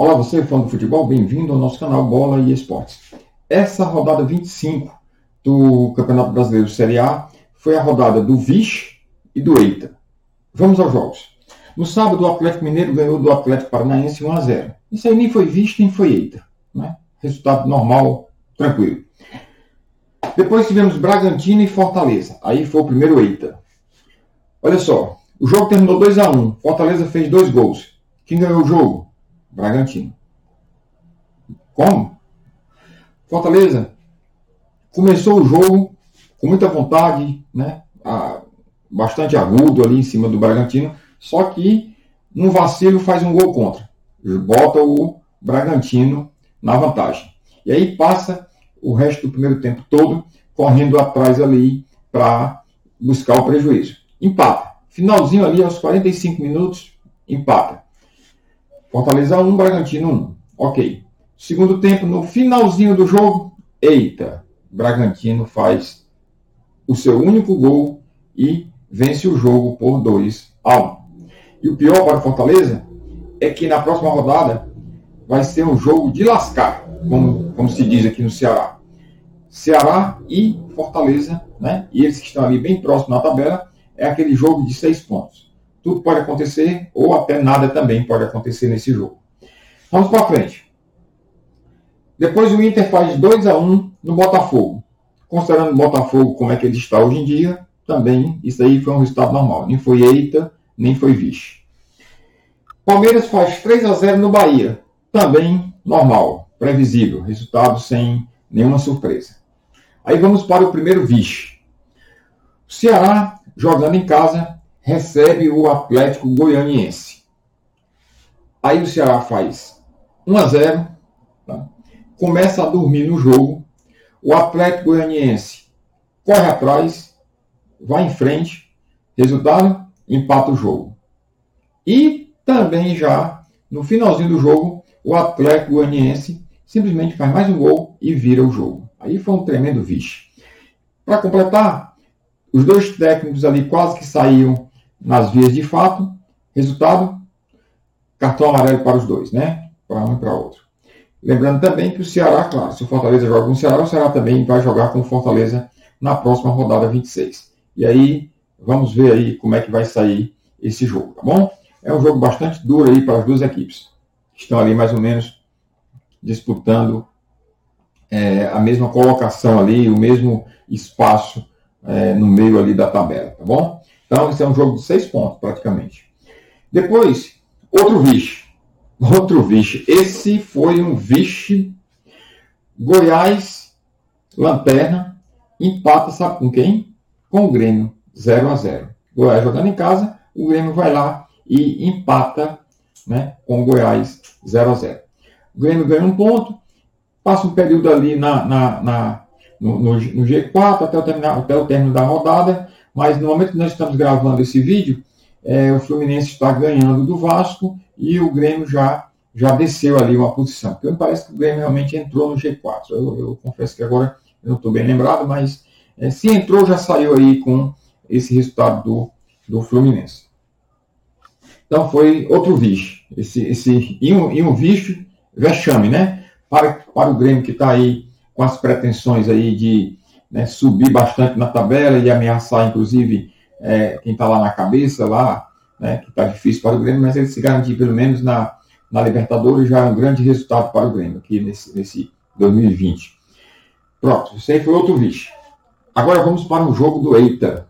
Olá você, fã do futebol, bem-vindo ao nosso canal Bola e Esportes. Essa rodada 25 do Campeonato Brasileiro Série A foi a rodada do Vixe e do Eita. Vamos aos jogos. No sábado, o Atlético Mineiro ganhou do Atlético Paranaense 1 a 0. Isso aí nem foi Vixe nem foi Eita. Né? Resultado normal, tranquilo. Depois tivemos Bragantino e Fortaleza. Aí foi o primeiro Eita. Olha só, o jogo terminou 2 a 1 Fortaleza fez dois gols. Quem ganhou o jogo? Bragantino. Como? Fortaleza começou o jogo com muita vontade, né? bastante agudo ali em cima do Bragantino, só que num vacilo faz um gol contra. Bota o Bragantino na vantagem. E aí passa o resto do primeiro tempo todo correndo atrás ali para buscar o prejuízo. Empata. Finalzinho ali aos 45 minutos, empata. Fortaleza 1, Bragantino 1. Ok. Segundo tempo, no finalzinho do jogo, eita, Bragantino faz o seu único gol e vence o jogo por 2 a 1. E o pior para Fortaleza é que na próxima rodada vai ser um jogo de lascar, como, como se diz aqui no Ceará. Ceará e Fortaleza, né? E eles que estão ali bem próximos na tabela, é aquele jogo de seis pontos. Tudo pode acontecer, ou até nada também pode acontecer nesse jogo. Vamos para frente. Depois o Inter faz 2 a 1 no Botafogo. Considerando o Botafogo como é que ele está hoje em dia, também isso aí foi um resultado normal. Nem foi eita, nem foi vixe. Palmeiras faz 3 a 0 no Bahia. Também normal, previsível, resultado sem nenhuma surpresa. Aí vamos para o primeiro vixe. O Ceará, jogando em casa, recebe o Atlético Goianiense. Aí o Ceará faz 1 a 0, tá? começa a dormir no jogo. O Atlético Goianiense corre atrás, vai em frente, resultado, empata o jogo. E também já no finalzinho do jogo, o Atlético Goianiense simplesmente faz mais um gol e vira o jogo. Aí foi um tremendo vixe. Para completar, os dois técnicos ali quase que saíam nas vias de fato. Resultado, cartão amarelo para os dois, né? Para um e para outro. Lembrando também que o Ceará, claro, se o Fortaleza joga com o Ceará, o Ceará também vai jogar com o Fortaleza na próxima rodada 26. E aí, vamos ver aí como é que vai sair esse jogo, tá bom? É um jogo bastante duro aí para as duas equipes. Estão ali mais ou menos disputando é, a mesma colocação ali, o mesmo espaço é, no meio ali da tabela, tá bom? Então, esse é um jogo de seis pontos, praticamente. Depois, outro vixe. Outro vixe. Esse foi um vixe. Goiás, Lanterna, empata, sabe com quem? Com o Grêmio, 0 a 0 Goiás jogando em casa, o Grêmio vai lá e empata né, com o Goiás 0 a 0 O Grêmio ganha um ponto, passa um período ali na, na, na no, no, no, G4 até o, terminar, até o término da rodada, mas no momento que nós estamos gravando esse vídeo, é, o Fluminense está ganhando do Vasco e o Grêmio já, já desceu ali uma posição. Porque me parece que o Grêmio realmente entrou no G4. Eu, eu confesso que agora eu não estou bem lembrado, mas é, se entrou, já saiu aí com esse resultado do, do Fluminense. Então foi outro vixe. Esse, esse, e, um, e um vixe vexame, né? Para, para o Grêmio que está aí com as pretensões aí de né, subir bastante na tabela e ameaçar, inclusive, é, quem está lá na cabeça, lá, né, que está difícil para o Grêmio, mas ele se garantir pelo menos na, na Libertadores já é um grande resultado para o Grêmio aqui nesse, nesse 2020. Pronto, isso aí foi outro vixe. Agora vamos para o jogo do Eita.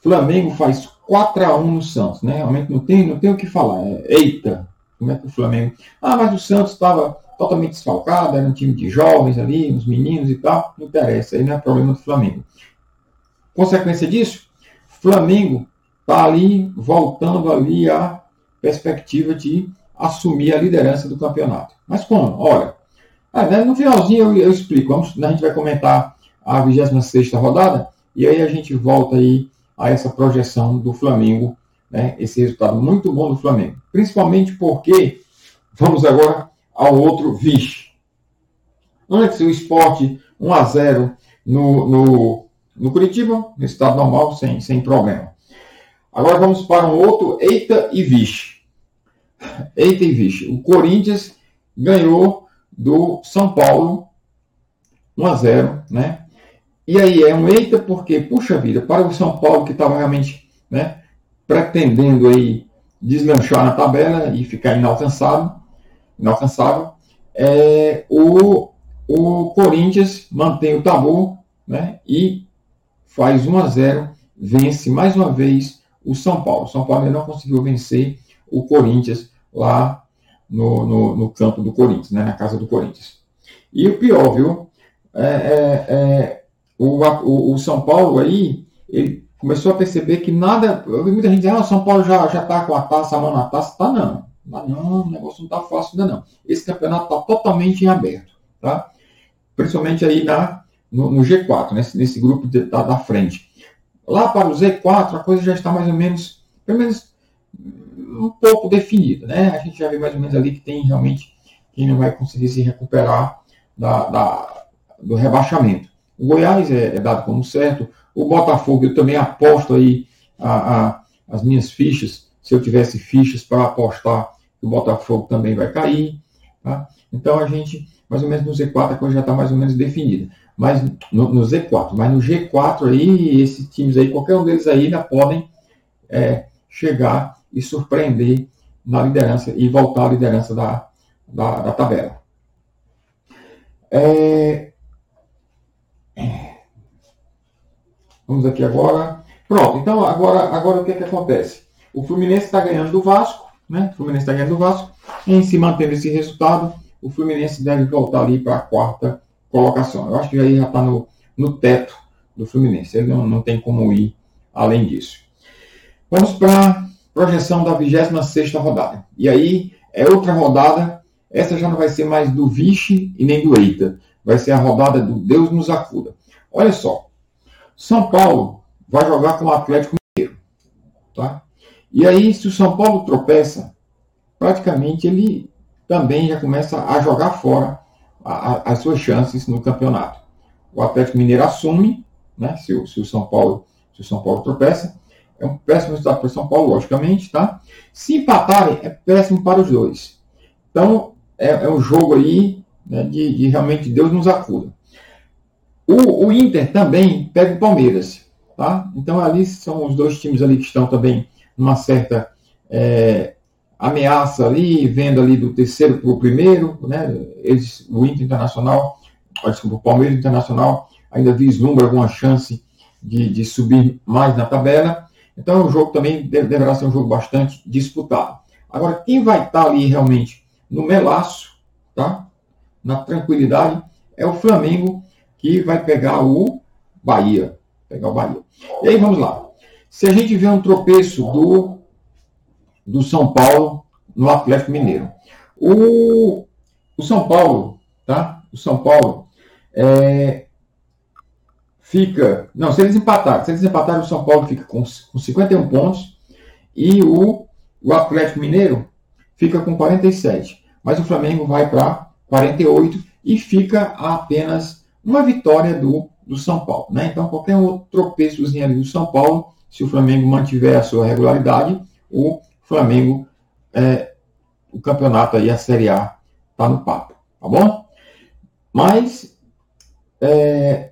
Flamengo faz 4 a 1 no Santos, né? Realmente não tem, não tem o que falar. É, eita, como é que o Flamengo. Ah, mas o Santos estava totalmente desfalcado, era um time de jovens ali, uns meninos e tal. Não interessa, aí não é problema do Flamengo. Consequência disso, Flamengo está ali voltando ali a perspectiva de assumir a liderança do campeonato. Mas como? Olha, é, no finalzinho eu, eu explico. Vamos, a gente vai comentar a 26 rodada e aí a gente volta aí a essa projeção do Flamengo, né, esse resultado muito bom do Flamengo. Principalmente porque, vamos agora ao outro vice. Antes o esporte 1 a 0 no, no, no Curitiba, resultado normal, sem, sem problema. Agora vamos para um outro eita e vixe. Eita e vixe, o Corinthians ganhou do São Paulo 1 a 0, né? E aí é um eita porque, puxa vida, para o São Paulo que estava realmente, né, pretendendo aí deslanchar na tabela e ficar inalcançável, inalcançável, é, o, o Corinthians mantém o tabu, né, e faz 1 a 0, vence mais uma vez o São Paulo. O São Paulo ainda não conseguiu vencer o Corinthians lá no, no, no campo do Corinthians, né, na casa do Corinthians. E o pior, viu? É, é, é o, o, o, São Paulo aí, ele começou a perceber que nada. Muita gente diz, ah, o São Paulo já está com a taça, a mão na taça. Tá não. Não, o negócio não está fácil ainda não. Esse campeonato está totalmente em aberto. Tá? Principalmente aí na, no, no G4, nesse, nesse grupo da, da frente. Lá para o Z4, a coisa já está mais ou menos, pelo menos um pouco definida, né? A gente já vê mais ou menos ali que tem realmente quem não vai conseguir se recuperar da, da do rebaixamento. O Goiás é, é, dado como certo, o Botafogo eu também aposto aí a, a, as minhas fichas, se eu tivesse fichas para apostar o Botafogo também vai cair, tá? Então a gente, mais ou menos no Z4 a coisa já está mais ou menos definida. Mas no, no, Z4, mas no G4 aí, esses times aí, qualquer um deles aí ainda podem é, chegar e surpreender na liderança e voltar à liderança da, da, da tabela. É... Vamos aqui agora. Pronto, então agora, agora o que, é que acontece? O Fluminense está ganhando do Vasco, né? O Fluminense está ganhando do Vasco. Em se mantendo esse resultado, o Fluminense deve voltar ali para a quarta colocação. Eu acho que aí já está no, no teto do Fluminense. Ele não, não tem como ir além disso. Vamos para projeção da 26 rodada. E aí é outra rodada, essa já não vai ser mais do Vixe e nem do Eita, vai ser a rodada do Deus nos acuda. Olha só, São Paulo vai jogar com o Atlético Mineiro, tá? E aí, se o São Paulo tropeça, praticamente ele também já começa a jogar fora a, a, as suas chances no campeonato. O Atlético Mineiro assume, né? Se o, se o São Paulo se o São Paulo tropeça, é um péssimo resultado para o São Paulo, logicamente, tá? Se empatarem, é péssimo para os dois. Então, é, é um jogo aí né, de, de, realmente Deus nos acuda. O, o, Inter também pega o Palmeiras, tá? Então, ali são os dois times ali que estão também numa certa é, ameaça ali, vendo ali do terceiro para o primeiro, né? Eles, o Inter Internacional, desculpa, o Palmeiras Internacional ainda vislumbra alguma chance de, de subir mais na tabela. Então, o jogo também deverá ser um jogo bastante disputado. Agora, quem vai estar ali realmente no melaço, tá? na tranquilidade, é o Flamengo, que vai pegar o Bahia. Pegar o Bahia. E aí, vamos lá. Se a gente vê um tropeço do, do São Paulo no Atlético Mineiro. O, o São Paulo, tá? O São Paulo é, fica. Não, se eles empatarem, se eles empatarem, o São Paulo fica com, com 51 pontos e o, o Atlético Mineiro fica com 47. Mas o Flamengo vai para 48 e fica a apenas uma vitória do, do São Paulo. Né? Então, qualquer outro tropeçozinho ali do São Paulo, se o Flamengo mantiver a sua regularidade, o Flamengo, é, o campeonato aí, a Série A, está no papo. Tá bom? Mas, é,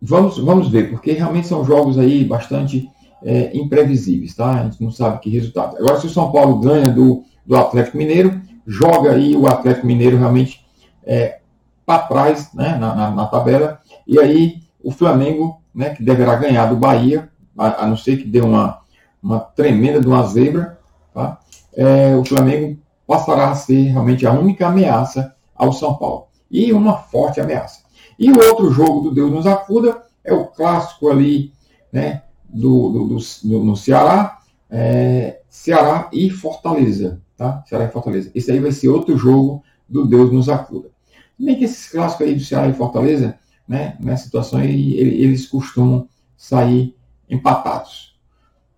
vamos, vamos ver, porque realmente são jogos aí bastante é, imprevisíveis, tá? A gente não sabe que resultado. Agora, se o São Paulo ganha do, do Atlético Mineiro, joga aí o Atlético Mineiro realmente é, para trás né, na, na, na, tabela, e aí o Flamengo, né, que deverá ganhar do Bahia, a, a não ser que dê uma, uma tremenda de uma zebra, tá? É, o Flamengo passará a ser realmente a única ameaça ao São Paulo. E uma forte ameaça. E o outro jogo do Deus nos acuda é o clássico ali, né, do, do, do, do no Ceará, é, Ceará e Fortaleza, tá? Ceará e Fortaleza. Esse aí vai ser outro jogo do Deus nos acuda. Nem que esses clássicos aí do Ceará e Fortaleza, né, nessa situação eles costumam sair empatados.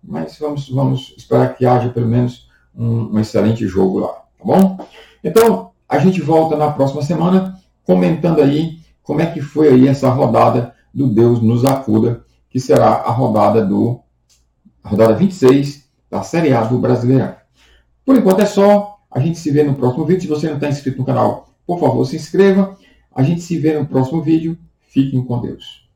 Mas vamos, vamos esperar que haja pelo menos um, um excelente jogo lá, tá bom? Então, a gente volta na próxima semana comentando aí como é que foi aí essa rodada do Deus nos acuda, que será a rodada do a rodada 26 da Série A do Brasileirão. Por enquanto é só. A gente se vê no próximo vídeo. Se você não está inscrito no canal, por favor, se inscreva. A gente se vê no próximo vídeo. Fiquem com Deus.